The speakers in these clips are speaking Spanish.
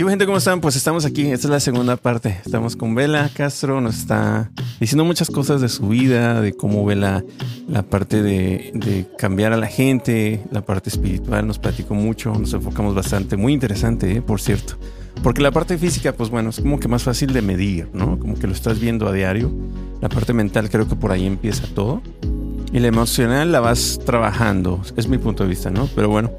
¿Qué gente? ¿Cómo están? Pues estamos aquí, esta es la segunda parte. Estamos con Vela Castro, nos está diciendo muchas cosas de su vida, de cómo ve la, la parte de, de, cambiar a la gente, la parte espiritual, nos platicó mucho, nos enfocamos bastante, muy interesante, ¿eh? por cierto. Porque la parte física, pues bueno, es como que más fácil de medir, ¿no? Como que lo estás viendo a diario. La parte mental creo que por ahí empieza todo. Y la emocional la vas trabajando, es mi punto de vista, ¿no? Pero bueno,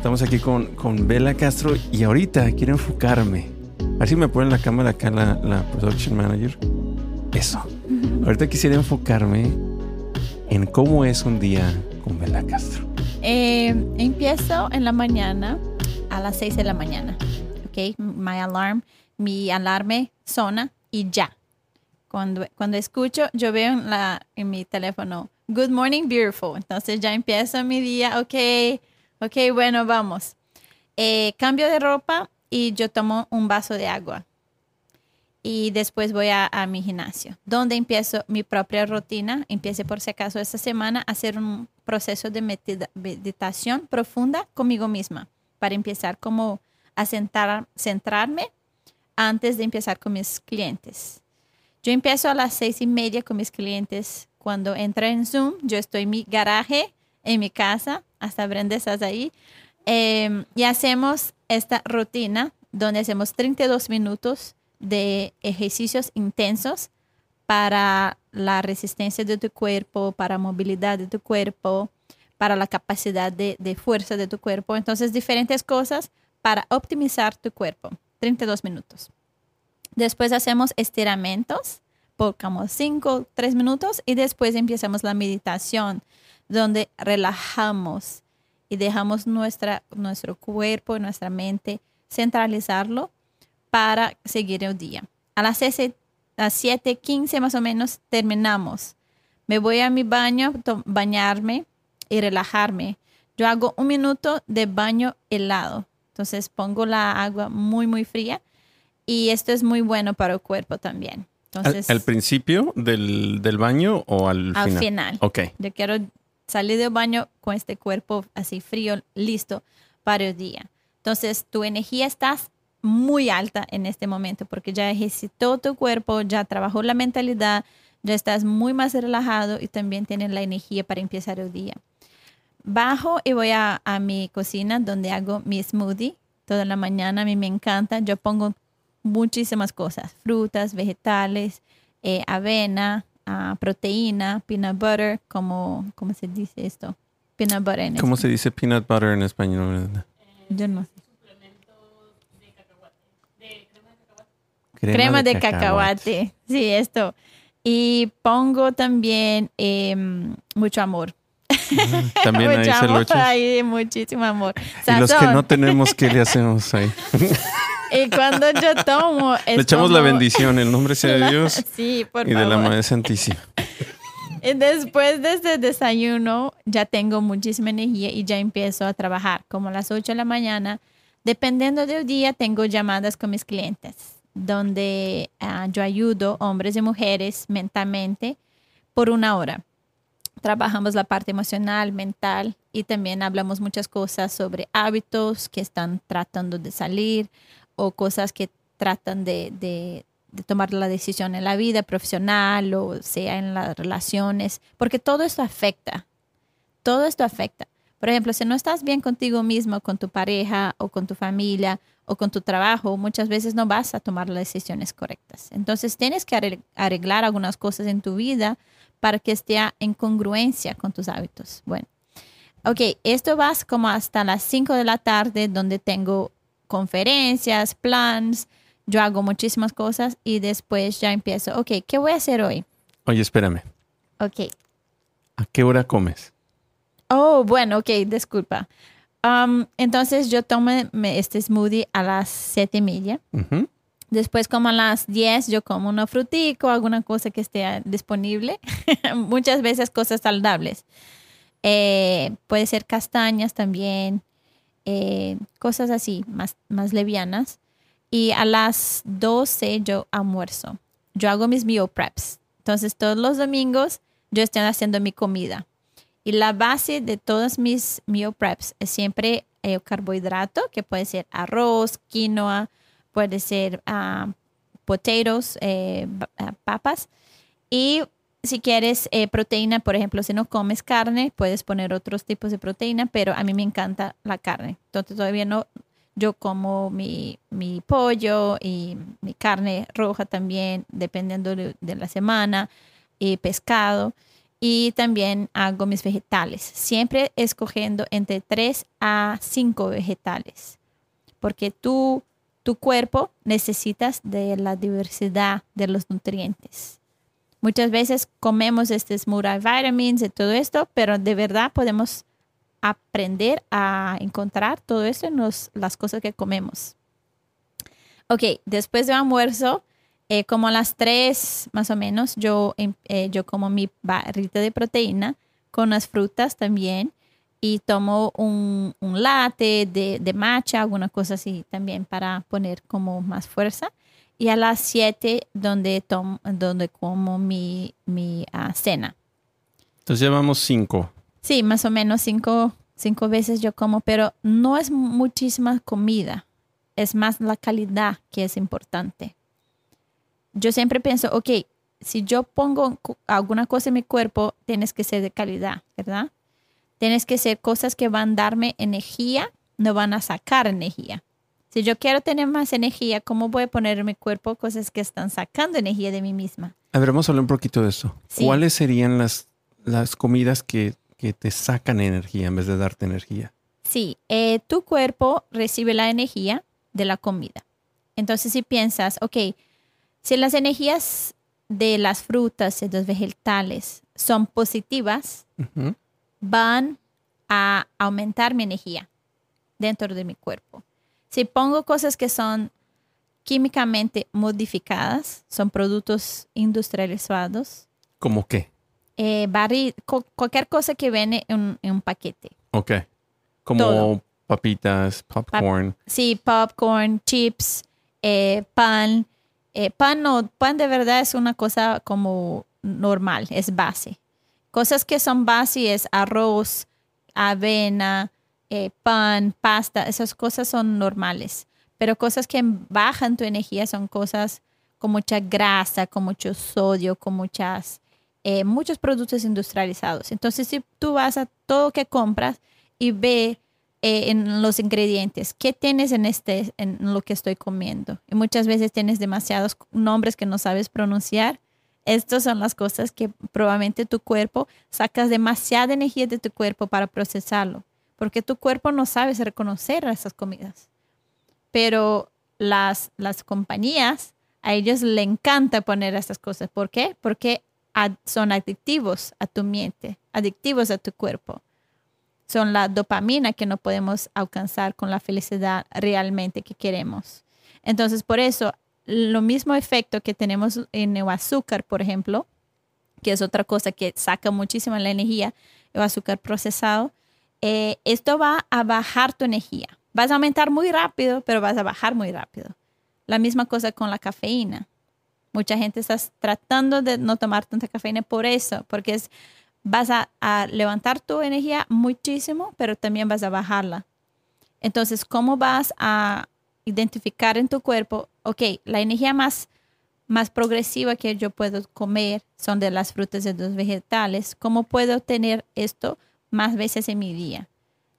Estamos aquí con, con Bela Castro y ahorita quiero enfocarme. A ver si me ponen la cámara acá la, la production manager. Eso. Ahorita quisiera enfocarme en cómo es un día con Bela Castro. Eh, empiezo en la mañana a las 6 de la mañana. Ok, my alarm, mi alarme sona y ya. Cuando, cuando escucho, yo veo en, la, en mi teléfono, Good morning, beautiful. Entonces ya empiezo mi día, ok Ok, bueno, vamos. Eh, cambio de ropa y yo tomo un vaso de agua. Y después voy a, mi gimnasio, donde empiezo mi propia rutina. Empiece por si acaso esta semana a hacer un proceso de meditación profunda conmigo misma para empezar como a centrarme antes de empezar con mis clientes. Yo empiezo a las seis y media con mis clientes. Cuando entro en Zoom, yo estoy en mi garaje, en mi casa, hasta Brenda estás ahí. Em, y hacemos esta rutina donde hacemos 32 minutos de ejercicios intensos para la resistencia de tu cuerpo, para movilidad de tu cuerpo, para la capacidad de, de fuerza de tu cuerpo. Entonces, diferentes cosas para optimizar tu cuerpo. 32 minutos. Después hacemos estiramientos por como 5, 3 minutos y después empezamos la meditación donde relajamos y dejamos nuestra, nuestro cuerpo y nuestra mente centralizarlo para seguir el día. A las 7.15 más o menos terminamos. Me voy a mi baño, bañarme y relajarme. Yo hago un minuto de baño helado. Entonces pongo la agua muy, muy fría y esto es muy bueno para el cuerpo también. Entonces, ¿Al, principio del, del, baño o al, al final? Al final. Ok. Yo quiero salir del baño con este cuerpo así frío, listo para el día. Entonces, tu energía está muy alta en este momento porque ya ejercitó tu cuerpo, ya trabajó la mentalidad, ya estás muy más relajado y también tienes la energía para empezar el día. Bajo y voy a, mi cocina donde hago mi smoothie toda la mañana. A mí me encanta. Yo pongo muchísimas cosas, frutas, vegetales, eh, avena, proteína, peanut butter, como, ¿cómo se dice esto? Peanut butter en ¿Cómo se dice peanut butter en español? Yo no sé. Crema, de, cacahuate. Sí, esto. Y pongo también em, mucho amor. También ahí se lo Ahí, muchísimo amor. Y los que no tenemos, ¿qué le hacemos ahí? Y cuando yo tomo. Le echamos la bendición, el nombre sea de Dios. Sí, por y de la Madre Santísima. Y después de este desayuno, ya tengo muchísima energía y ya empiezo a trabajar. Como a las 8 de la mañana, dependiendo del día, tengo llamadas con mis clientes, donde ah, yo ayudo hombres y mujeres mentalmente por una hora. Trabajamos la parte emocional, mental y también hablamos muchas cosas sobre hábitos que están tratando de salir, o cosas que tratan de, de, tomar la decisión en la vida profesional o sea en las relaciones, porque todo esto afecta, todo esto afecta. Por ejemplo, si no estás bien contigo mismo, con tu pareja o con tu familia o con tu trabajo, muchas veces no vas a tomar las decisiones correctas. Entonces tienes que arreglar algunas cosas en tu vida para que esté en congruencia con tus hábitos. Bueno, ok, esto va como hasta las 5 de la tarde donde tengo conferencias, plans, yo hago muchísimas cosas y después ya empiezo, ok, ¿qué voy a hacer hoy? Oye, espérame. Ok. ¿A qué hora comes? Oh, bueno, ok, disculpa. Um, entonces yo tomo este smoothie a las siete y media. Después como a las 10 yo como una frutico, alguna cosa que esté disponible. Muchas veces cosas saludables. Eh, puede ser castañas también, eh, cosas así, más, más levianas. Y a las 12 yo almuerzo. Yo hago mis meal preps. Entonces todos los domingos yo estoy haciendo mi comida. Y la base de todas mis meal preps es siempre el carbohidrato, que puede ser arroz, quinoa, puede ser ah, potatoes, eh, ah, papas. Y si quieres eh, proteína, por ejemplo, si no comes carne, puedes poner otros tipos de proteína, pero a mí me encanta la carne. Entonces todavía no, yo como mi, mi pollo y mi carne roja también, dependiendo de, de la semana, y pescado. Y también hago mis vegetales, siempre escogiendo entre 3 a 5 vegetales, porque tú, tu cuerpo necesitas de la diversidad de los nutrientes. Muchas veces comemos estos multivitamins y todo esto, pero de verdad podemos aprender a encontrar todo esto en las cosas que comemos. Ok, después de almuerzo, eh, como a las 3 más o menos, yo, em- eh, yo como mi barrita de proteína con las frutas también y tomo un, un latte de, de matcha, alguna cosa así también para poner como más fuerza. Y a las 7 donde, tomo, donde como mi, mi ah, cena. Entonces llevamos cinco. Sí, más o menos cinco, cinco veces yo como, pero no es muchísima comida. Es más la calidad que es importante. Yo siempre pienso, ok, si yo pongo alguna cosa en mi cuerpo, tienes que ser de calidad, ¿verdad? Tienes que ser cosas que van a darme energía, no van a sacar energía. Si yo quiero tener más energía, ¿cómo voy a poner en mi cuerpo cosas que están sacando energía de mí misma? A ver, vamos a hablar un poquito de eso. Sí. ¿Cuáles serían las, las comidas que, que te sacan energía en vez de darte energía? Sí, eh, tu cuerpo recibe la energía de la comida. Entonces, si piensas, ok, si las energías de las frutas y de los vegetales son positivas. Van a aumentar mi energía dentro de mi cuerpo. Si pongo cosas que son químicamente modificadas, son productos industrializados, ¿Cómo qué? eh, barri- co- cualquier cosa que viene en, en un paquete. Ok. Como Todo. papitas, popcorn. Sí, popcorn, chips, eh, pan. Eh, pan no, pan de verdad es una cosa como normal, es base. Cosas que son es arroz, avena, eh, pan, pasta, esas cosas son normales. Pero cosas que bajan tu energía son cosas con mucha grasa, con mucho sodio, con muchas, eh, muchos productos industrializados. Entonces, si tú vas a todo que compras y ve eh, en los ingredientes, ¿qué tienes en este, en lo que estoy comiendo? Y muchas veces tienes demasiados nombres que no sabes pronunciar. Estas son las cosas que probablemente tu cuerpo sacas demasiada energía de tu cuerpo para procesarlo, porque tu cuerpo no sabe reconocer esas comidas. Pero las, las compañías, a ellos le encanta poner estas cosas. ¿Por qué? Porque son adictivos a tu mente, adictivos a tu cuerpo son la dopamina que no podemos alcanzar con la felicidad realmente que queremos. Entonces, por eso, lo mismo efecto que tenemos en el azúcar, por ejemplo, que es otra cosa que saca muchísima la energía, el azúcar procesado, eh, esto va a bajar tu energía. Vas a aumentar muy rápido, pero vas a bajar muy rápido. La misma cosa con la cafeína. Mucha gente está tratando de no tomar tanta cafeína por eso, porque es vas a levantar tu energía muchísimo, pero también vas a bajarla. Entonces, ¿cómo vas a identificar en tu cuerpo, ok, la energía más, más progresiva que yo puedo comer son de las frutas y de los vegetales? ¿Cómo puedo tener esto más veces en mi día?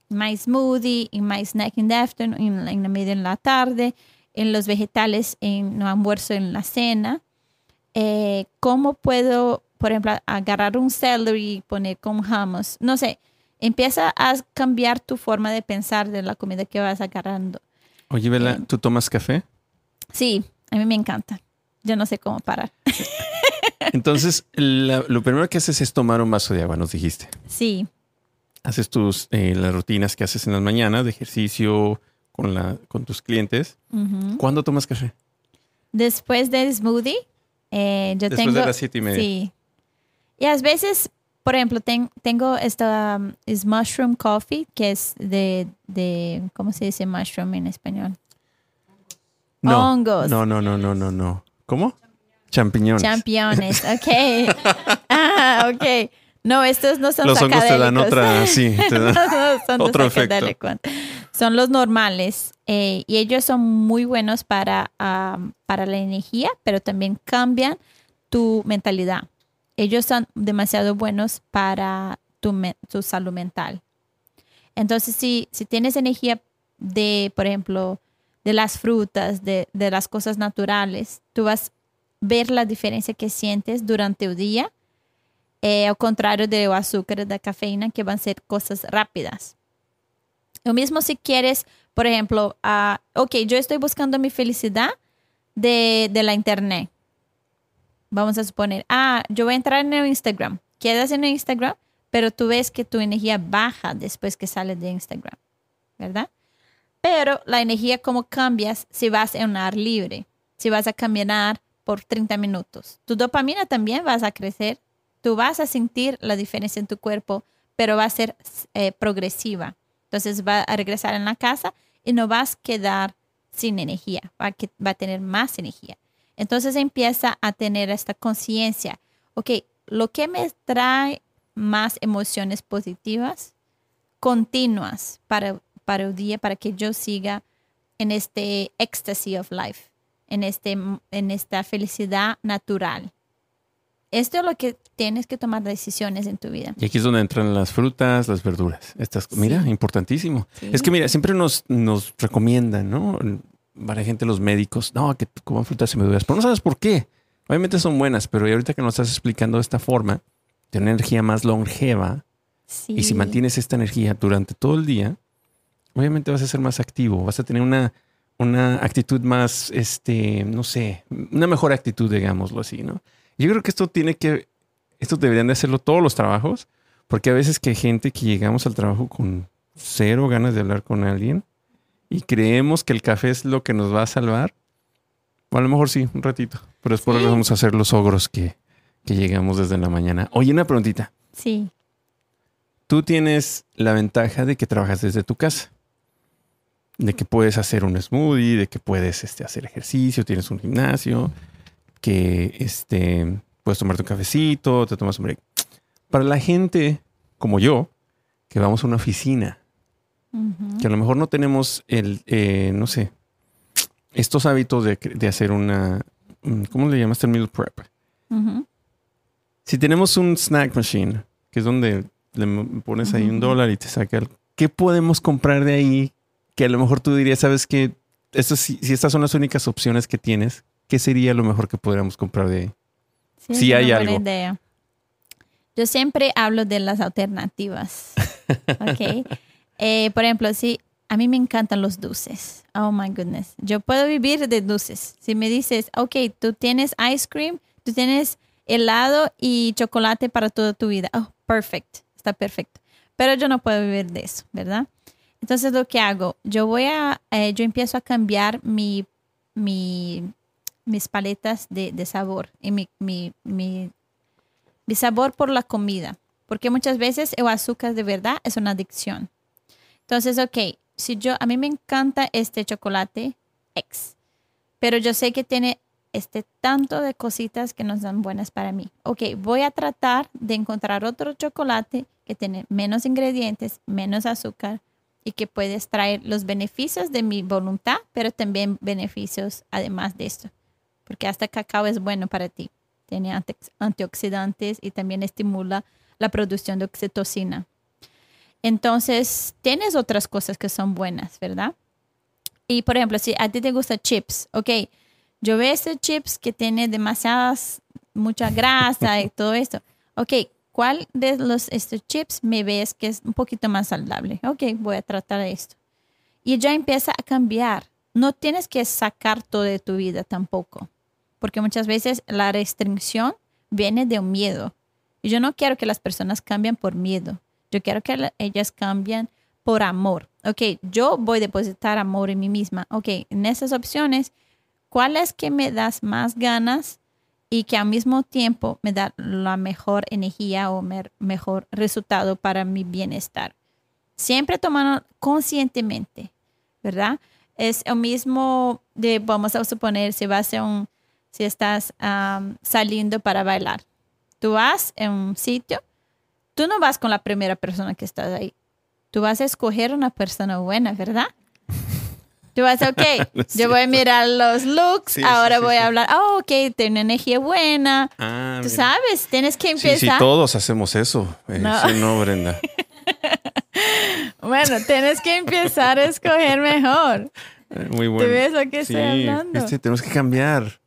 My smoothie, en my snack in the afternoon, en, la- en media en la tarde, en los vegetales en el almuerzo, en la cena. Eh, ¿Cómo puedo, por ejemplo, agarrar un celery y poner con hummus? No sé, empieza a cambiar tu forma de pensar de la comida que vas agarrando. Oye, Vela, Eh. ¿tú tomas café? Sí, a mí me encanta. Yo no sé cómo parar. Entonces, la- lo primero que haces es tomar un vaso de agua, nos dijiste. Sí, Haces tus, eh, las rutinas que haces en las mañanas de ejercicio con, la, con tus clientes. ¿Cuándo tomas café? Después del smoothie, eh, yo Después tengo... de las siete y media. Sí. Y a veces, por ejemplo, ten- tengo esta um, es mushroom coffee, que es de, de, ¿cómo se dice mushroom en español? No. Hongos. No, no, no, no, no, no. ¿Cómo? Champiñones. Championes, ok. ah, ok. No, estos no son Los hongos te dan otra, sí, te dan No, son de otro efecto. son los normales eh, y ellos son muy buenos para, am, para la energía, pero también cambian tu mentalidad. Ellos son demasiado buenos para tu, salud mental. Entonces, si, si tienes energía de, por ejemplo, de las frutas, de, de las cosas naturales, tú vas a ver la diferencia que sientes durante el día, eh, al contrario de azúcar, de cafeína, que van a ser cosas rápidas. Lo mismo si quieres, por ejemplo, ah, ok, yo estoy buscando mi felicidad de, de la internet. Vamos a suponer, ah, yo voy a entrar en el Instagram. Quedas en el Instagram, pero tú ves que tu energía baja después que sales de Instagram, ¿verdad? Pero la energía, ¿cómo cambias si vas en un ar libre? Si vas a caminar por 30 minutos. Tu dopamina también vas a crecer. Tú vas a sentir la diferencia en tu cuerpo, pero va a ser eh, progresiva. Entonces va a regresar en la casa y no vas a quedar sin energía, a, que- va a tener más energía. Entonces empieza a tener esta conciencia, ok, lo que me trae más emociones positivas, continuas para, para el día, para que yo siga en este ecstasy of life, en, este, en esta felicidad natural. Esto es lo que tienes que tomar decisiones en tu vida. Y aquí es donde entran las frutas, las verduras. Estas, mira, Sí. importantísimo. Sí. Es que mira, siempre nos, nos recomiendan, ¿no? Para gente, los médicos, no, que coman frutas y verduras, pero no sabes por qué. Obviamente son buenas, pero ahorita que nos estás explicando de esta forma, de una energía más longeva, Sí. y si mantienes esta energía durante todo el día, obviamente vas a ser más activo, vas a tener una, una actitud más, este, no sé, una mejor actitud, digámoslo así, ¿no? Yo creo que esto tiene que, esto deberían de hacerlo todos los trabajos, porque a veces que hay gente que llegamos al trabajo con cero ganas de hablar con alguien y creemos que el café es lo que nos va a salvar. O a lo mejor sí, un ratito, pero después Sí. vamos a hacer los ogros que, que llegamos desde la mañana. Oye, una preguntita Sí, tú tienes la ventaja de que trabajas desde tu casa. De que puedes hacer un smoothie, de que puedes este, hacer ejercicio, tienes un gimnasio, que este, puedes tomarte un cafecito, te tomas un break. Para la gente como yo, que vamos a una oficina, Que a lo mejor no tenemos el, eh, no sé, estos hábitos de, de hacer una, mm, ¿cómo le llamaste? El meal prep. Si tenemos un snack machine, que es donde le pones ahí un dólar y te saca el... ¿Qué podemos comprar de ahí? Que a lo mejor tú dirías, sabes que sí- si estas son las únicas opciones que tienes, ¿qué sería lo mejor que podríamos comprar de ahí? Sí, es hay algo. idea. Yo siempre hablo de las alternativas. ¿ok? Eh, por ejemplo, sí, a mí me encantan los dulces. Oh my goodness. Yo puedo vivir de dulces. Si me dices, ok, tú tienes ice cream, tú tienes helado y chocolate para toda tu vida. Oh, perfect. Está perfecto. Pero yo no puedo vivir de eso, ¿verdad? Entonces, lo que hago, yo voy a, eh, yo empiezo a cambiar mi, mi, mis paletas de, de sabor y mi, mi, mi, mi sabor por la comida. Porque muchas veces el azúcar de verdad es una adicción. Entonces, ok, si yo, a mí me encanta este chocolate X, pero yo sé que tiene este tanto de cositas que no son buenas para mí. Ok, voy a tratar de encontrar otro chocolate que tiene menos ingredientes, menos azúcar y que puede extraer los beneficios de mi voluntad, pero también beneficios además de esto. Porque hasta cacao es bueno para ti. Tiene ante- antioxidantes y también estimula la producción de oxitocina. Entonces, tienes otras cosas que son buenas, ¿verdad? Y por ejemplo, si a ti te gusta chips, ok, yo veo este chips que tiene demasiadas, mucha grasa y todo esto. Ok, ¿cuál de los estos chips me ves que es un poquito más saludable? Ok, voy a tratar esto. Y ya empieza a cambiar. No tienes que sacar todo de tu vida tampoco, porque muchas veces la restricción viene de un miedo. Y yo no quiero que las personas cambien por miedo. Yo quiero que la- ellas cambien por amor. Ok, yo voy a depositar amor en mí misma. Ok, en esas opciones, ¿cuál es que me das más ganas y que al mismo tiempo me da la mejor energía o mejor resultado para mi bienestar? Siempre tomando conscientemente, ¿verdad? Es lo mismo de, vamos a suponer, si vas a un, si estás saliendo para bailar. Tú vas en un sitio, tú no vas con la primera persona que está ahí. tú vas a escoger una persona buena, ¿verdad? Tú vas a, ok, yo voy a mirar los looks, Sí, ahora sí, voy sí. a hablar, oh, ok, tiene energía buena. Ah, Tú mira. sabes, tienes que Sí, sí, empezar. todos hacemos eso. Eh, No. no, Brenda. Bueno, tienes que empezar a escoger mejor. Eh, Muy ¿Tú bueno. ves lo que estoy hablando? este, tenemos que cambiar.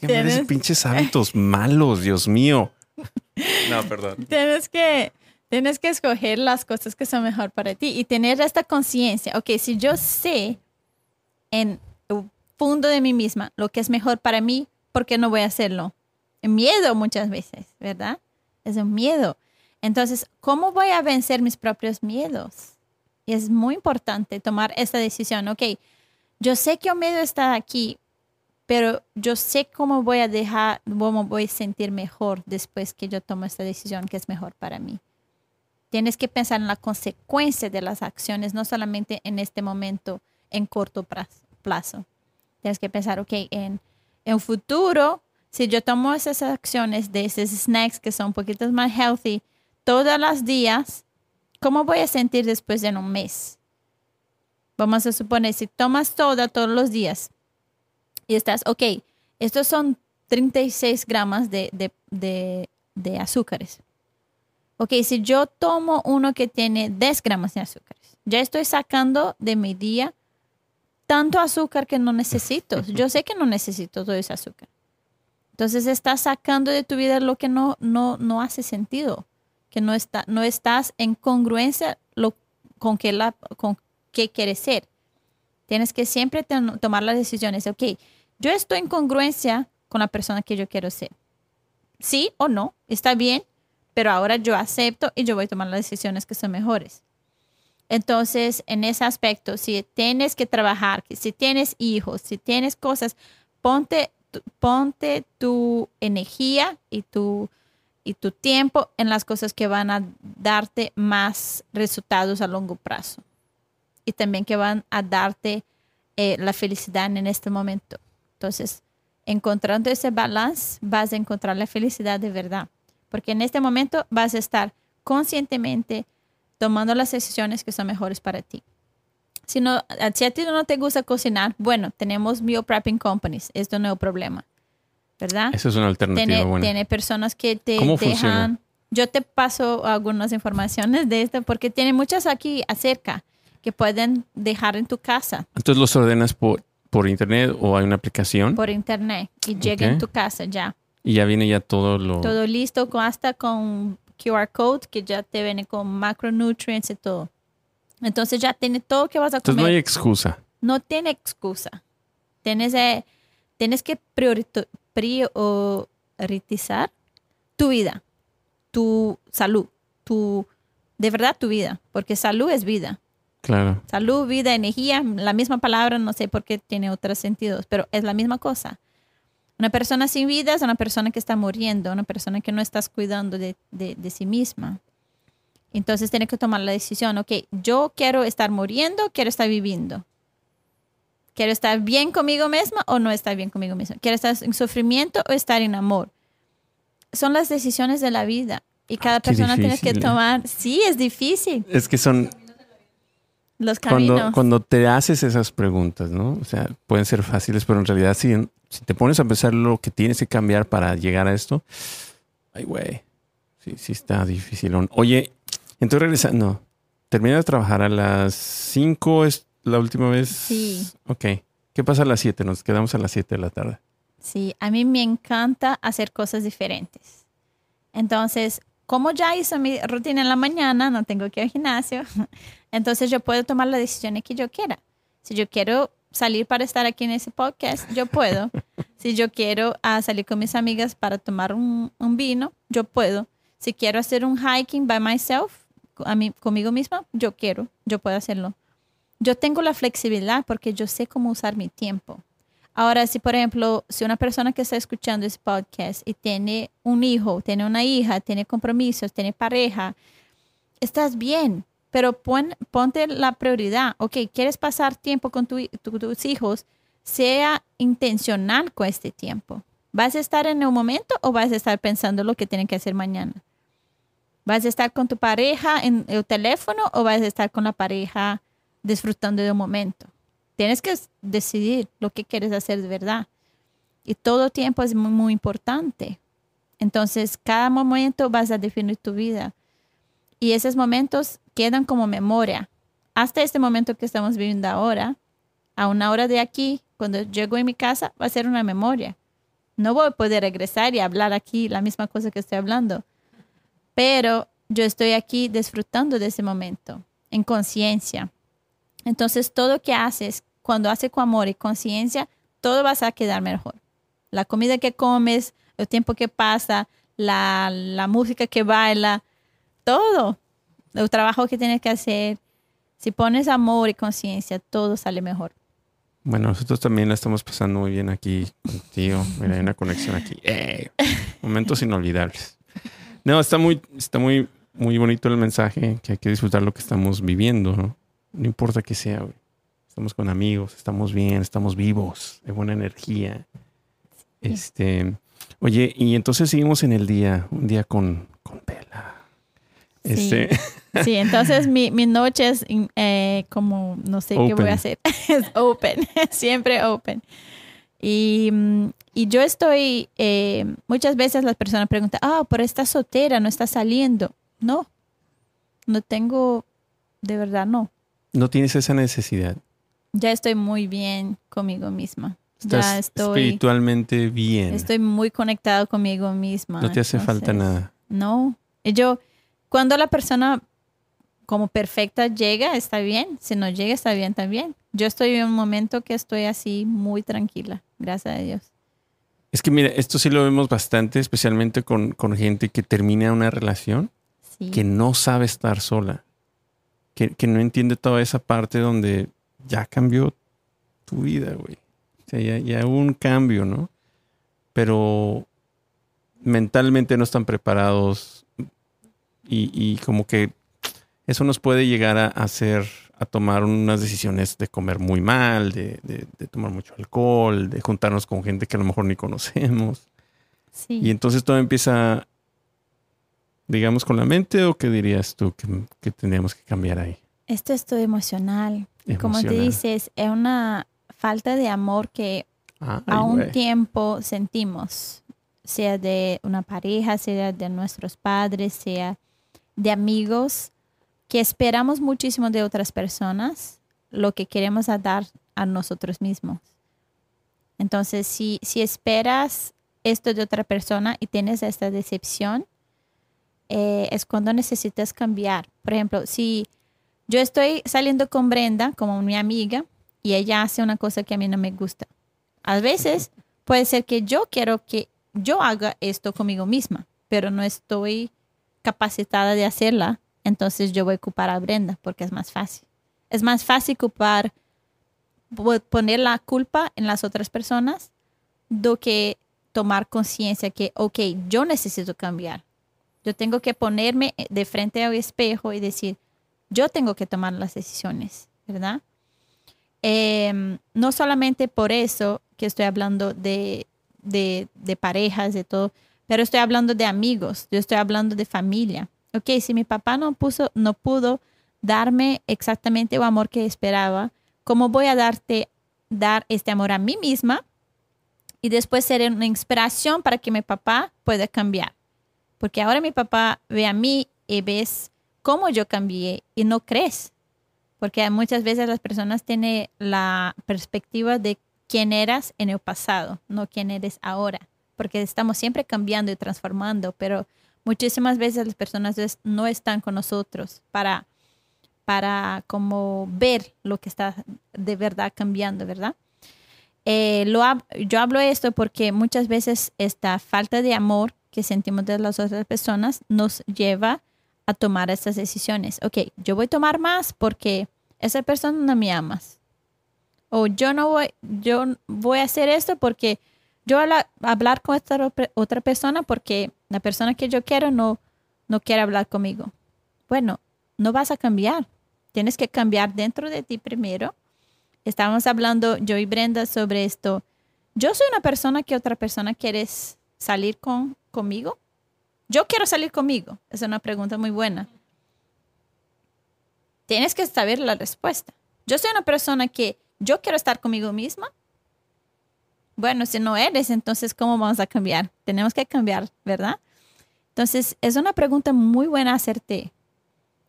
Cambiar esos Tienes- pinches hábitos malos, Dios mío. No, perdón. Tienes que, tienes que escoger las cosas que son mejor para ti y tener esta conciencia. Ok, si yo sé en el fondo de mí misma lo que es mejor para mí, ¿por qué no voy a hacerlo? Miedo muchas veces, ¿verdad? Es un miedo. Entonces, ¿cómo voy a vencer mis propios miedos? Y es muy importante tomar esta decisión. Ok, yo sé que el miedo está aquí, pero yo sé cómo voy a dejar, cómo voy a sentir mejor después que yo tomo esta decisión que es mejor para mí. Tienes que pensar en la consecuencia de las acciones, no solamente en este momento, en corto plazo-. Tienes que pensar, ok, en, en futuro, si yo tomo esas acciones de esos snacks que son un poquito más healthy todos los días, ¿cómo voy a sentir después de un mes? Vamos a suponer, si tomas toda todos los días y estás, ok, estos son 36 gramos de, de, de, de azúcares. Ok, si yo tomo uno que tiene 10 gramos de azúcares, ya estoy sacando de mi día tanto azúcar que no necesito. Yo sé que no necesito todo ese azúcar. Entonces estás sacando de tu vida lo que no, no, no hace sentido, que no, está, no estás en congruencia lo, con, qué la, con qué quieres ser. Tienes que siempre ten- tomar las decisiones. Ok, yo estoy en congruencia con la persona que yo quiero ser. Sí o no, está bien, pero ahora yo acepto y yo voy a tomar las decisiones que son mejores. Entonces, en ese aspecto, si tienes que trabajar, si tienes hijos, si tienes cosas, ponte, ponte tu energía y tu, y tu tiempo en las cosas que van a darte más resultados a largo plazo y también que van a darte eh, la felicidad en este momento. Entonces, encontrando ese balance, vas a encontrar la felicidad de verdad, porque en este momento vas a estar conscientemente tomando las decisiones que son mejores para ti. Si, no, si a ti no te gusta cocinar, bueno, tenemos meal prepping companies, esto no es un problema, ¿verdad? Esa es una alternativa tiene, buena. tiene personas que te ¿Cómo dejan. funciona? Yo te paso algunas informaciones de esto porque tiene muchas aquí acerca que pueden dejar en tu casa Entonces los ordenas por, por internet o hay una aplicación por internet y llega Ok. en tu casa ya. y ya viene ya todo lo... Todo listo, con, hasta con QR code que ya te viene con macronutrients y todo. Entonces ya tiene todo que vas a Entonces comer. no hay excusa. no tiene excusa. Tienes, eh, tienes que priorizar tu vida, tu salud, tu, de verdad tu vida, porque salud es vida. Claro. Salud, vida, energía, la misma palabra, no sé por qué tiene otros sentidos, pero es la misma cosa. Una persona sin vida es una persona que está muriendo, una persona que no estás cuidando de, de- de sí misma. Entonces tienes que tomar la decisión, ok, yo quiero estar muriendo, quiero estar viviendo. Quiero estar bien conmigo misma o no estar bien conmigo misma. Quiero estar en sufrimiento o estar en amor. Son las decisiones de la vida y cada Ah, qué persona tiene que ¿eh? tomar. Sí, es difícil. Es que son Los caminos. cuando, cuando te haces esas preguntas, ¿no? O sea, pueden ser fáciles, pero en realidad si, si te pones a pensar lo que tienes que cambiar para llegar a esto, ay, güey, sí, sí está difícil. Oye, entonces regresando, terminas de trabajar a las 5, es la última vez. Sí. Ok. ¿Qué pasa a las 7? Nos quedamos a las 7 de la tarde. Sí, a mí me encanta hacer cosas diferentes. Entonces, como ya hice mi rutina en la mañana, no tengo que ir al gimnasio, entonces yo puedo tomar las decisiones que yo quiera. Si yo quiero salir para estar aquí en ese podcast, yo puedo. si yo quiero ah, salir con mis amigas para tomar un, un vino, yo puedo. Si quiero hacer un hiking by myself, a mí, conmigo misma, yo quiero, yo puedo hacerlo. Yo tengo la flexibilidad porque yo sé cómo usar mi tiempo. Ahora, si por ejemplo, si una persona que está escuchando este podcast y tiene un hijo, tiene una hija, tiene compromisos, tiene pareja, estás bien, pero pon- ponte la prioridad. Ok, quieres pasar tiempo con tu- tu- tus hijos, sea intencional con este tiempo. ¿Vas a estar en el momento o vas a estar pensando lo que tienen que hacer mañana? ¿Vas a estar con tu pareja en el teléfono o vas a estar con la pareja disfrutando de un momento? Tienes que decidir lo que quieres hacer de verdad. Y todo tiempo es muy, importante. Entonces, cada momento vas a definir tu vida. Y esos momentos quedan como memoria. Hasta este momento que estamos viviendo ahora, a una hora de aquí, cuando llego en mi casa, va a ser una memoria. No voy a poder regresar y hablar aquí la misma cosa que estoy hablando. Pero yo estoy aquí disfrutando de ese momento, en conciencia. Entonces, todo que haces, cuando haces con amor y conciencia, todo va a quedar mejor. La comida que comes, el tiempo que pasa, la, la música que baila, todo, el trabajo que tienes que hacer. Si pones amor y conciencia, todo sale mejor. Bueno, nosotros también la estamos pasando muy bien aquí tío. Mira, hay una conexión aquí. ¡Eh! Momentos inolvidables. No, está muy, está muy, muy bonito el mensaje, que hay que disfrutar lo que estamos viviendo, ¿no? No importa que sea, güey. Estamos con amigos, estamos bien, estamos vivos, hay buena energía. Este, oye, y entonces seguimos en el día, un día con, con Vela. Este. Sí. entonces mi, mi noche es eh, como, no sé qué voy a hacer, es open, siempre open. Y, mm, y yo estoy, eh, muchas veces las personas preguntan, ah, pero estás soltera, no estás saliendo. No, no tengo, de verdad no. No tienes esa necesidad. Ya estoy muy bien conmigo misma. Estás ya estoy espiritualmente bien. Estoy muy conectado conmigo misma. No te hace falta nada. No. Y yo, cuando la persona como perfecta llega, está bien. Si no llega, está bien también. Yo estoy en un momento que estoy así muy tranquila, gracias a Dios. Es que mira, esto sí lo vemos bastante, especialmente con, con gente que termina una relación, Sí. que no sabe estar sola, que, que no entiende toda esa parte donde ya cambió tu vida, güey. O sea, ya, ya hubo un cambio, ¿no? Pero mentalmente no están preparados y, y como que eso nos puede llegar a hacer, a tomar unas decisiones de comer muy mal, de, de- de tomar mucho alcohol, de juntarnos con gente que a lo mejor ni conocemos. Sí. Y entonces todo empieza, digamos, con la mente o qué dirías tú que, que tendríamos que cambiar ahí? Esto es todo emocional. Como te Emocional. dices, es una falta de amor que Ay, a un güey. tiempo sentimos, sea de una pareja, sea de nuestros padres, sea de amigos, que esperamos muchísimo de otras personas, lo que queremos a dar a nosotros mismos. Entonces, si, si esperas esto de otra persona y tienes esta decepción, eh, es cuando necesitas cambiar. Por ejemplo, si yo estoy saliendo con Brenda como mi amiga y ella hace una cosa que a mí no me gusta. A veces puede ser que yo quiero que yo haga esto conmigo misma, pero no estoy capacitada de hacerla. Entonces yo voy a ocupar a Brenda porque es más fácil. Es más fácil ocupar, po- poner la culpa en las otras personas do que tomar conciencia que, ok, yo necesito cambiar. Yo tengo que ponerme de frente al espejo y decir, yo tengo que tomar las decisiones, ¿verdad? Em, no solamente por eso que estoy hablando de, de, parejas, de todo, pero estoy hablando de amigos, yo estoy hablando de familia. Ok, si mi papá no, puso, no pudo darme exactamente el amor que esperaba, ¿cómo voy a darte, dar este amor a mí misma? Y después ser una inspiración para que mi papá pueda cambiar. Porque ahora mi papá ve a mí y ves cómo yo cambié y no crees. Porque muchas veces las personas tienen la perspectiva de quién eras en el pasado, no quién eres ahora. Porque estamos siempre cambiando y transformando, pero muchísimas veces las personas no están con nosotros para, para como ver lo que está de verdad cambiando, ¿verdad? Eh, lo yo hablo esto porque muchas veces esta falta de amor que sentimos de las otras personas nos lleva a tomar estas decisiones. Ok, yo voy a tomar más porque esa persona no me amas. O yo no voy, yo voy a hacer esto porque yo voy a hablar con esta otra persona porque la persona que yo quiero no, no quiere hablar conmigo. Bueno, no vas a cambiar. Tienes que cambiar dentro de ti primero. Estábamos hablando yo y Brenda sobre esto. Yo soy una persona que otra persona quiere salir con, conmigo. Yo quiero salir conmigo. Es una pregunta muy buena. Tienes que saber la respuesta. Yo soy una persona que yo quiero estar conmigo misma. Bueno, si no eres, entonces ¿cómo vamos a cambiar? Tenemos que cambiar, ¿verdad? Entonces, es una pregunta muy buena hacerte.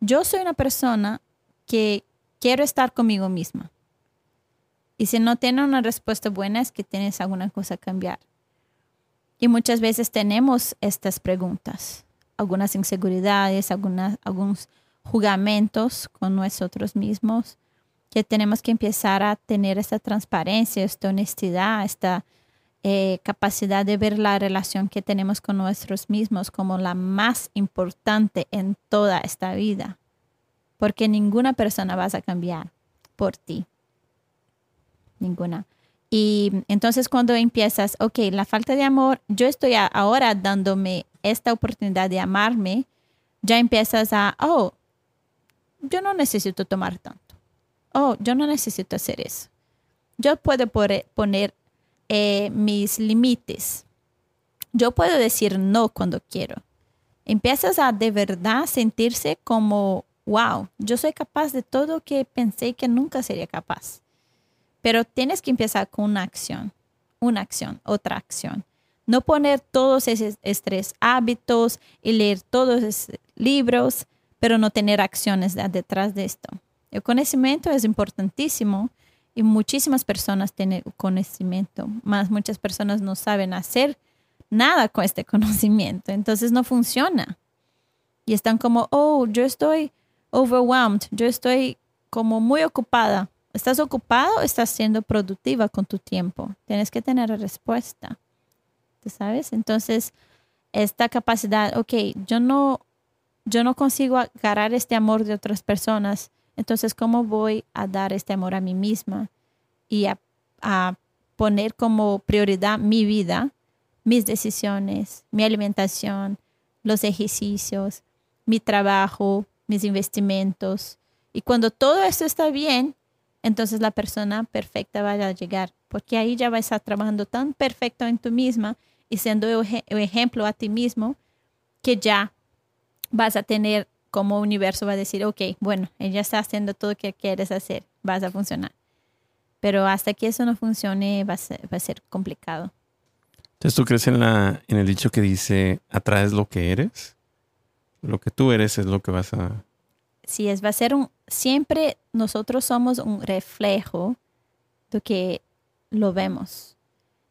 Yo soy una persona que quiero estar conmigo misma. Y si no tiene una respuesta buena es que tienes alguna cosa a cambiar. Y muchas veces tenemos estas preguntas, algunas inseguridades, algunos jugamentos con nosotros mismos, que tenemos que empezar a tener esta transparencia, esta honestidad, esta eh, capacidad de ver la relación que tenemos con nosotros mismos como la más importante en toda esta vida, porque ninguna persona vas a cambiar por ti ninguna. Y entonces cuando empiezas, ok, la falta de amor, yo estoy ahora dándome esta oportunidad de amarme, ya empiezas a, oh, yo no necesito tomar tanto. Oh, yo no necesito hacer eso. Yo puedo poner eh, mis límites. Yo puedo decir no cuando quiero. Empiezas a de verdad sentirse como, wow, yo soy capaz de todo que pensé que nunca sería capaz. Pero tienes que empezar con una acción, una acción, otra acción. No poner todos esos estrés hábitos y leer todos esos libros, pero no tener acciones detrás de esto. El conocimiento es importantísimo y muchísimas personas tienen conocimiento, más muchas personas no saben hacer nada con este conocimiento, entonces no funciona. Y están como, oh, yo estoy overwhelmed, yo estoy como muy ocupada. ¿Estás ocupado o estás siendo productiva con tu tiempo? Tienes que tener respuesta. ¿Tú sabes? Entonces, esta capacidad, ok, yo no, yo no consigo agarrar este amor de otras personas, entonces, ¿cómo voy a dar este amor a mí misma y a, a poner como prioridad mi vida, mis decisiones, mi alimentación, los ejercicios, mi trabajo, mis investimentos? Y cuando todo esto está bien, entonces la persona perfecta va a llegar, porque ahí ya va a estar trabajando tan perfecto en tú misma y siendo el ejemplo a ti mismo que ya vas a tener como universo va a decir, ok, bueno, ella está haciendo todo lo que quieres hacer, vas a funcionar. Pero hasta que eso no funcione va a ser, va a ser complicado. Entonces, ¿tú crees en, la, en el dicho que dice, atraes lo que eres? Lo que tú eres es lo que vas a si es, va a ser un, siempre nosotros somos un reflejo de que lo vemos.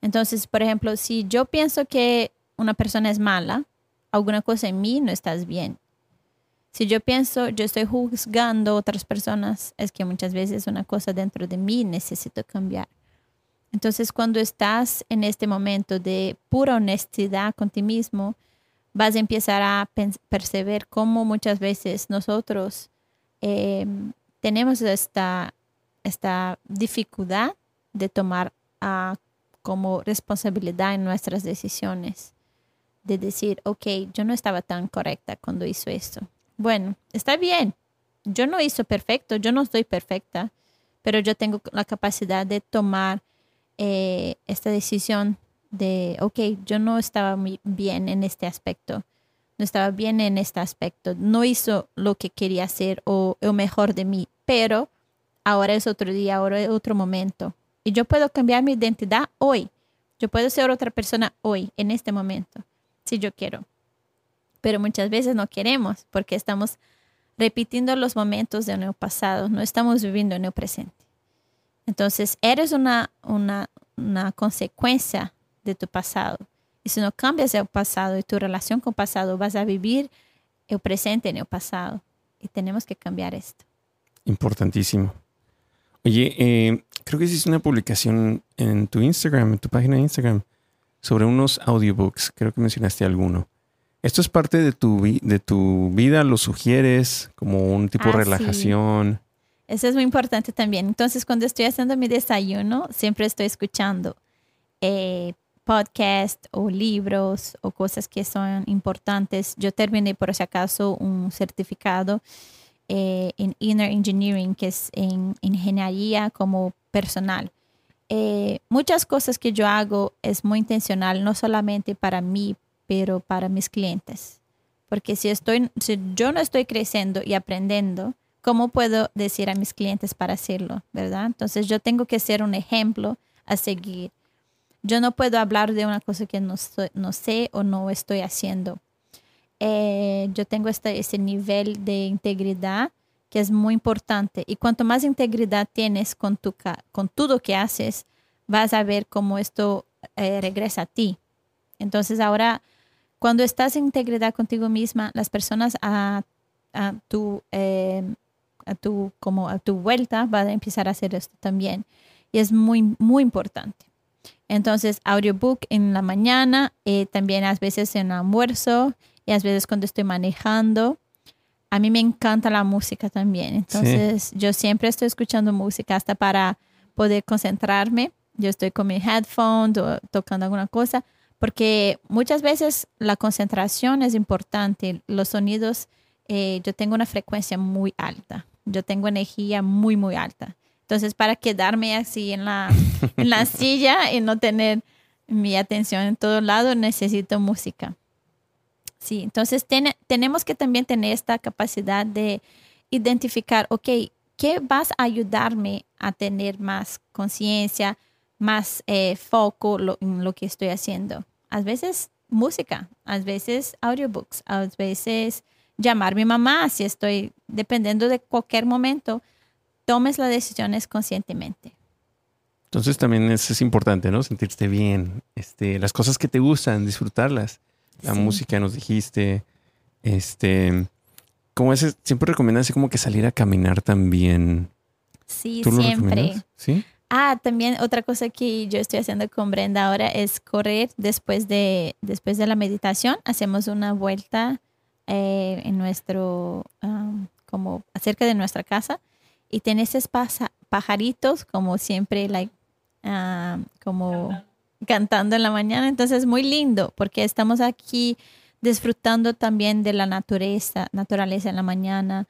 Entonces, por ejemplo, si yo pienso que una persona es mala, alguna cosa en mí no está bien. Si yo pienso, yo estoy juzgando a otras personas, es que muchas veces una cosa dentro de mí necesito cambiar. Entonces, cuando estás en este momento de pura honestidad con ti mismo, vas a empezar a percibir cómo muchas veces nosotros em, tenemos esta, esta dificultad de tomar ah, como responsabilidad en nuestras decisiones, de decir, ok, yo no estaba tan correcta cuando hizo esto. Bueno, está bien, yo no hizo perfecto, yo no estoy perfecta, pero yo tengo la capacidad de tomar eh, esta decisión de, ok, yo no estaba muy bien en este aspecto, no estaba bien en este aspecto, no hizo lo que quería hacer o lo mejor de mí, pero ahora es otro día, ahora es otro momento. Y yo puedo cambiar mi identidad hoy. Yo puedo ser otra persona hoy, en este momento, si yo quiero. Pero muchas veces no queremos porque estamos repitiendo los momentos de nuestro pasado, no estamos viviendo en el presente. Entonces, eres una, una, una consecuencia de tu pasado. Y si no cambias el pasado y tu relación con el pasado, vas a vivir el presente en el pasado. Y tenemos que cambiar esto. Importantísimo. Oye, eh, creo que hiciste una publicación en tu Instagram, en tu página de Instagram, sobre unos audiobooks. Creo que mencionaste alguno. ¿Esto es parte de tu, de tu vida? ¿Lo sugieres como un tipo de ah, relajación? Eso es muy importante también. Entonces, cuando estoy haciendo mi desayuno, siempre estoy escuchando eh, podcast o libros o cosas que son importantes. Yo terminé por si acaso un certificado eh, en Inner Engineering, que es en ingeniería como personal. Eh, muchas cosas que yo hago es muy intencional, no solamente para mí, pero para mis clientes. Porque si, estoy, si yo no estoy creciendo y aprendiendo, ¿cómo puedo decir a mis clientes para hacerlo? ¿Verdad? Entonces yo tengo que ser un ejemplo a seguir. Yo no puedo hablar de una cosa que no, no sé o no estoy haciendo. Eh, yo tengo este, ese nivel de integridad que es muy importante. Y cuanto más integridad tienes con, tu, con todo que haces, vas a ver cómo esto eh, regresa a ti. Entonces ahora, cuando estás en integridad contigo misma, las personas a, a tu, eh, a tu, como a tu vuelta van a empezar a hacer esto también. Y es muy, muy importante. Entonces, audiobook en la mañana, eh, también a veces en almuerzo y a veces cuando estoy manejando. A mí me encanta la música también. Entonces, yo siempre estoy escuchando música hasta para poder concentrarme. Yo estoy con mi headphone o tocando alguna cosa porque muchas veces la concentración es importante. Los sonidos, eh, yo tengo una frecuencia muy alta, yo tengo energía muy, muy alta. Entonces, para quedarme así en la, en la silla y no tener mi atención en todo lado, necesito música. Sí, entonces tenemos que también tener esta capacidad de identificar, ok, ¿qué vas a ayudarme a tener más conciencia, más eh, foco en lo que estoy haciendo. A veces música, a veces audiobooks, a veces llamar a mi mamá si estoy, dependiendo de cualquier momento, tomes las decisiones conscientemente. Entonces también es, es importante, ¿no? Sentirte bien, este, las cosas que te gustan, disfrutarlas. La música nos dijiste, este, como ese, siempre recomiendas así como que salir a caminar también. Sí, siempre. ¿Sí? Ah, también otra cosa que yo estoy haciendo con Brenda ahora es correr después de, después de la meditación. Hacemos una vuelta eh, en nuestro, um, como acerca de nuestra casa y tienes esos pajaritos como siempre, like, uh, como cantando en la mañana. Entonces es muy lindo porque estamos aquí disfrutando también de la naturaleza, naturaleza en la mañana.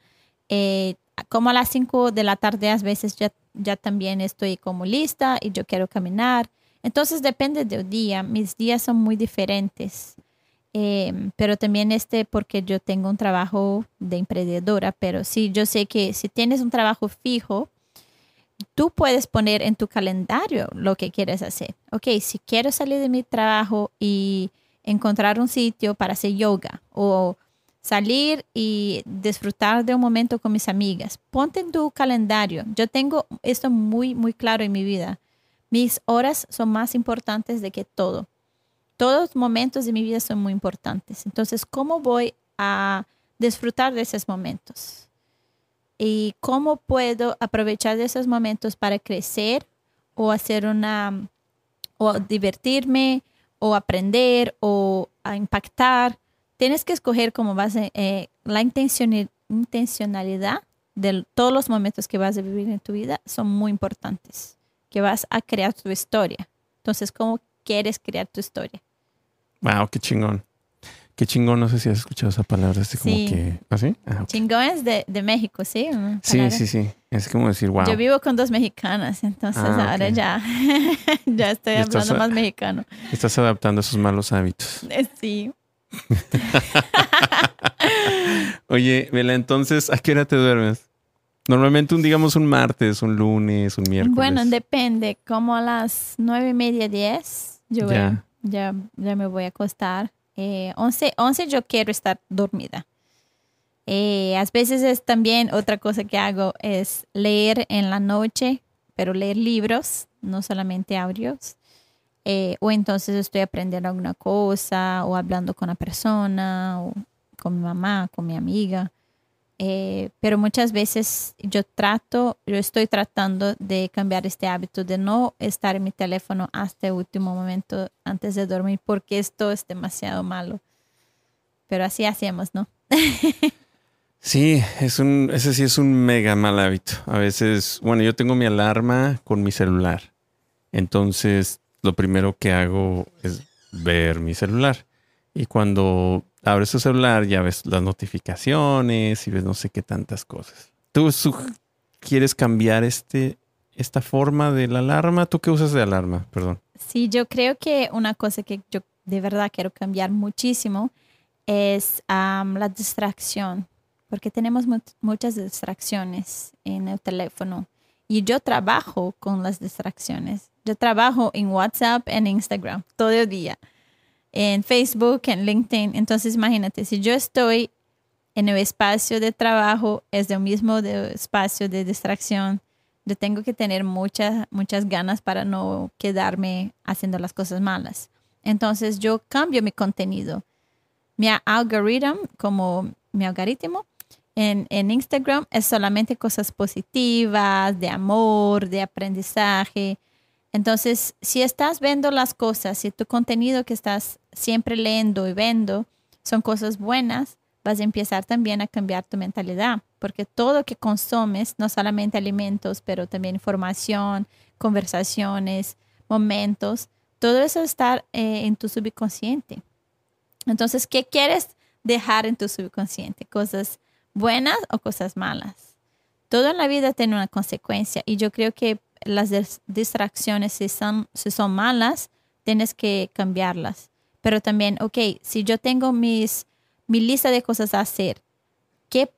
Eh, como a las 5 de la tarde a veces ya ya también estoy como lista y yo quiero caminar. Entonces depende del día. Mis días son muy diferentes. Em, pero también este porque yo tengo un trabajo de emprendedora, pero sí, yo sé que si tienes un trabajo fijo, tú puedes poner en tu calendario lo que quieres hacer. Ok, si quiero salir de mi trabajo y encontrar un sitio para hacer yoga o salir y disfrutar de un momento con mis amigas. Ponte en tu calendario. Yo tengo esto muy, muy claro en mi vida. Mis horas son más importantes de que todo. Todos los momentos de mi vida son muy importantes. Entonces, ¿cómo voy a disfrutar de esos momentos? ¿Y cómo puedo aprovechar de esos momentos para crecer o hacer una, o divertirme, o aprender, o a impactar? tienes que escoger como base eh, la intencionalidad de todos los momentos que vas a vivir en tu vida son muy importantes, que vas a crear tu historia. Entonces, ¿cómo quieres crear tu historia? Wow, qué chingón. Qué chingón, no sé si has escuchado esa palabra, así como que... ¿Así? ¿Ah, Chingón es de, de México, ¿sí? Sí, sí, sí. Es como decir, wow. Yo vivo con dos mexicanas, entonces ah, ahora ya, ya estoy hablando más mexicano. Estás adaptando esos malos hábitos. Eh, sí. Oye, Vela, entonces, ¿a qué hora te duermes? Normalmente un, digamos, un martes, un lunes, un miércoles. Bueno, depende. Como a las nueve y media, diez, yo ya, ya, me voy a acostar. Eh, once, once yo quiero estar dormida. Eh, a veces es también otra cosa que hago es leer en la noche, pero leer libros, no solamente audios. Eh, o entonces estoy aprendiendo alguna cosa o hablando con una persona o con mi mamá, con mi amiga. Eh, pero muchas veces yo trato, yo estoy tratando de cambiar este hábito de no estar en mi teléfono hasta el último momento antes de dormir porque esto es demasiado malo. Pero así hacemos, ¿no? sí, es un, ese sí es un mega mal hábito. A veces, bueno, yo tengo mi alarma con mi celular. Entonces lo primero que hago es ver mi celular. Y cuando abres tu celular ya ves las notificaciones y ves no sé qué tantas cosas. ¿Tú quieres cambiar este, esta forma de la alarma? ¿Tú qué usas de alarma? Perdón. Sí, yo creo que una cosa que yo de verdad quiero cambiar muchísimo es la distracción, porque tenemos muchas distracciones en el teléfono. Y yo trabajo con las distracciones. Yo trabajo en WhatsApp, en Instagram, todo el día, en Facebook, en LinkedIn. Entonces, imagínate, si yo estoy en el espacio de trabajo, es el mismo espacio de distracción. Yo tengo que tener muchas, muchas ganas para no quedarme haciendo las cosas malas. Entonces, yo cambio mi contenido. Mi algoritmo, como mi algoritmo, en, en, Instagram es solamente cosas positivas, de amor, de aprendizaje. Entonces, si estás viendo las cosas, si tu contenido que estás siempre leyendo y viendo son cosas buenas, vas a empezar también a cambiar tu mentalidad, porque todo que consumes, no solamente alimentos, pero también información, conversaciones, momentos, todo eso está eh, en tu subconsciente. Entonces, ¿qué quieres dejar en tu subconsciente? ¿Cosas buenas o cosas malas? Todo en la vida tiene una consecuencia y yo creo que las distracciones, si son, si son malas, tienes que cambiarlas. Pero también, ok, si yo tengo mis, mi lista de cosas a hacer, ¿qué,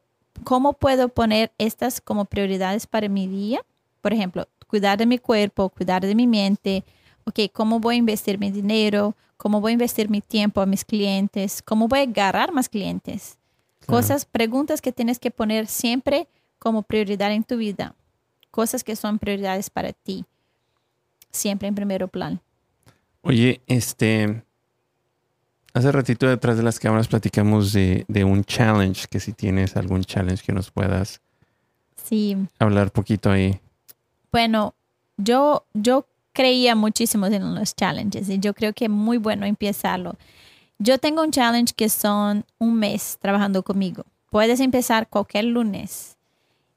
¿cómo puedo poner estas como prioridades para mi día? Por ejemplo, cuidar de mi cuerpo, cuidar de mi mente. Ok, ¿cómo voy a investir mi dinero? ¿Cómo voy a investir mi tiempo a mis clientes? ¿Cómo voy a agarrar más clientes? Cosas, preguntas que tienes que poner siempre como prioridad en tu vida cosas que son prioridades para ti, siempre en primer plan. Oye, este, hace ratito detrás de las cámaras platicamos de, un challenge, que si tienes algún challenge que nos puedas sí. hablar poquito ahí. Bueno, yo, yo creía muchísimo en los challenges y yo creo que es muy bueno empezarlo. Yo tengo un challenge que son un mes trabajando conmigo. Puedes empezar cualquier lunes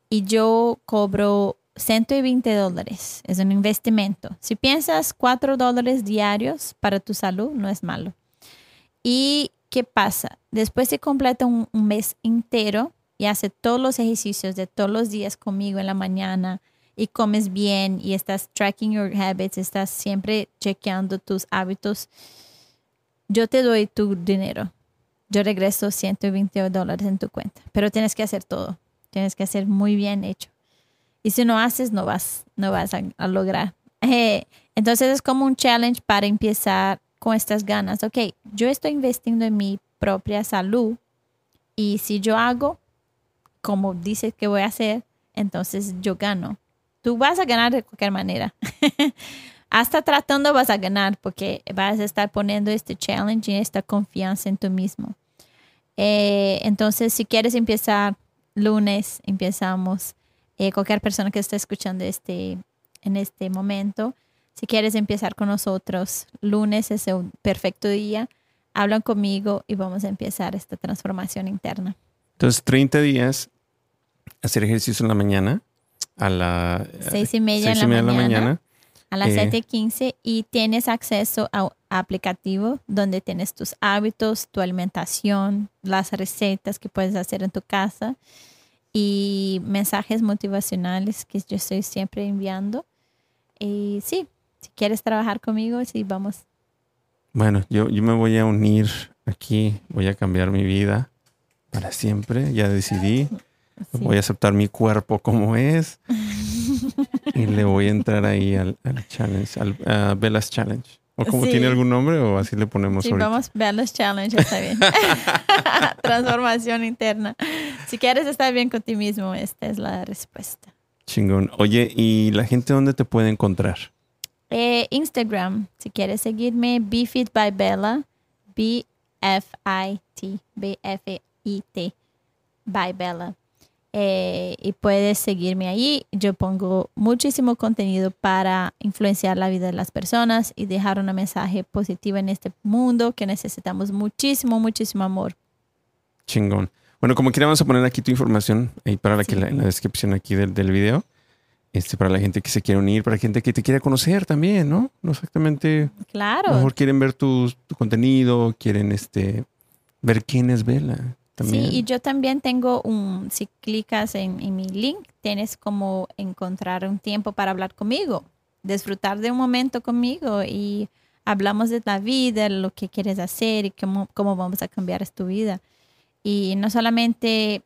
y yo cobro 120 dólares. Es un investimento. Si piensas 4 dólares diarios para tu salud, no es malo. ¿Y qué pasa? Después se completa un, mes entero y hace todos los ejercicios de todos los días conmigo en la mañana y comes bien y estás tracking your habits, estás siempre chequeando tus hábitos, yo te doy tu dinero. Yo regreso 120 dólares en tu cuenta, pero tienes que hacer todo. Tienes que hacer muy bien hecho. Y si no haces, no vas, no vas a, lograr. Eh, entonces es como un challenge para empezar con estas ganas. Ok, yo estoy investiendo en mi propia salud y si yo hago como dices que voy a hacer, entonces yo gano. Tú vas a ganar de cualquier manera. Hasta tratando vas a ganar porque vas a estar poniendo este challenge y esta confianza en tú mismo. Eh, entonces, si quieres empezar lunes, empezamos eh, cualquier persona que esté escuchando este, en este momento, si quieres empezar con nosotros, lunes es un perfecto día, hablan conmigo y vamos a empezar esta transformación interna. Entonces, 30 días, hacer ejercicio en la mañana, a las seis y media, en la, mañana, a las eh, 7.15 y tienes acceso a, a aplicativo donde tienes tus hábitos, tu alimentación, las recetas que puedes hacer en tu casa y mensajes motivacionales que yo estoy siempre enviando. Y sí, si quieres trabajar conmigo, sí, vamos. Bueno, yo, yo me voy a unir aquí, voy a cambiar mi vida para siempre, ya decidí. Voy a aceptar mi cuerpo como es y le voy a entrar ahí al, challenge, al Bella's Challenge. ¿O como tiene algún nombre o así le ponemos sí, vamos, Bella's Challenge, está bien. Transformación interna. Si quieres estar bien con ti mismo, esta es la respuesta. Chingón. Oye, ¿y la gente dónde te puede encontrar? Eh, Instagram, si quieres seguirme, BeFit by Bella, B-F-I-T, B-F-I-T, by Bella. Eh, y puedes seguirme ahí. Yo pongo muchísimo contenido para influenciar la vida de las personas y dejar un mensaje positivo en este mundo que necesitamos muchísimo, muchísimo amor. Chingón. Bueno, como quiera, vamos a poner aquí tu información ahí para la que la, en la descripción aquí del, del, video. Este, para la gente que se quiere unir, para la gente que te quiere conocer también, ¿no? No exactamente. Claro. A lo mejor quieren ver tu, tu contenido, quieren este, ver quién es Vela. También. Sí, y yo también tengo un, si clicas en, en mi link, tienes como encontrar un tiempo para hablar conmigo, disfrutar de un momento conmigo y hablamos de la vida, lo que quieres hacer y cómo, cómo vamos a cambiar tu vida. Y no solamente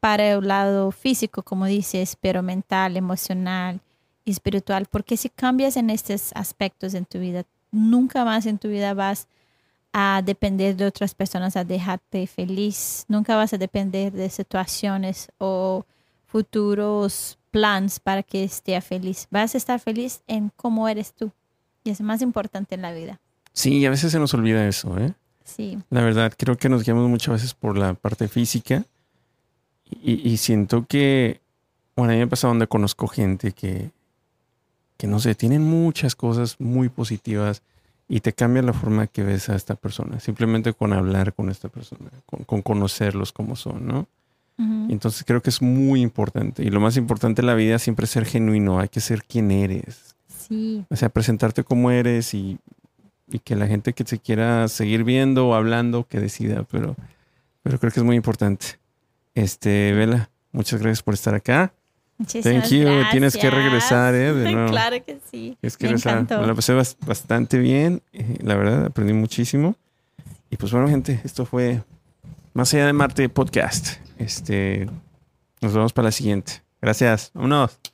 para el lado físico, como dices, pero mental, emocional y espiritual, porque si cambias en estos aspectos en tu vida, nunca más en tu vida vas a depender de otras personas, a dejarte feliz, nunca vas a depender de situaciones o futuros planes para que esté feliz. Vas a estar feliz en cómo eres tú. Y es más importante en la vida. Sí, a veces se nos olvida eso, ¿eh? Sí. La verdad, creo que nos guiamos muchas veces por la parte física y, siento que, bueno, a mí me ha pasado donde conozco gente que, que, no sé, tienen muchas cosas muy positivas y te cambia la forma que ves a esta persona, simplemente con hablar con esta persona, con, conocerlos como son, ¿no? Entonces creo que es muy importante y lo más importante en la vida es siempre ser genuino, hay que ser quien eres. Sí. O sea, presentarte como eres y, y que la gente que se quiera seguir viendo o hablando, que decida, pero, pero creo que es muy importante. Este, Vela, muchas gracias por estar acá. Muchísimas Thank you. Tienes que regresar, ¿eh? De nuevo. Claro que sí. Que regresar. Me la pasé bastante bien. Eh, la verdad, aprendí muchísimo. Y pues bueno, gente, esto fue Más allá de Marte Podcast. Este, nos vemos para la siguiente. Gracias. Vámonos.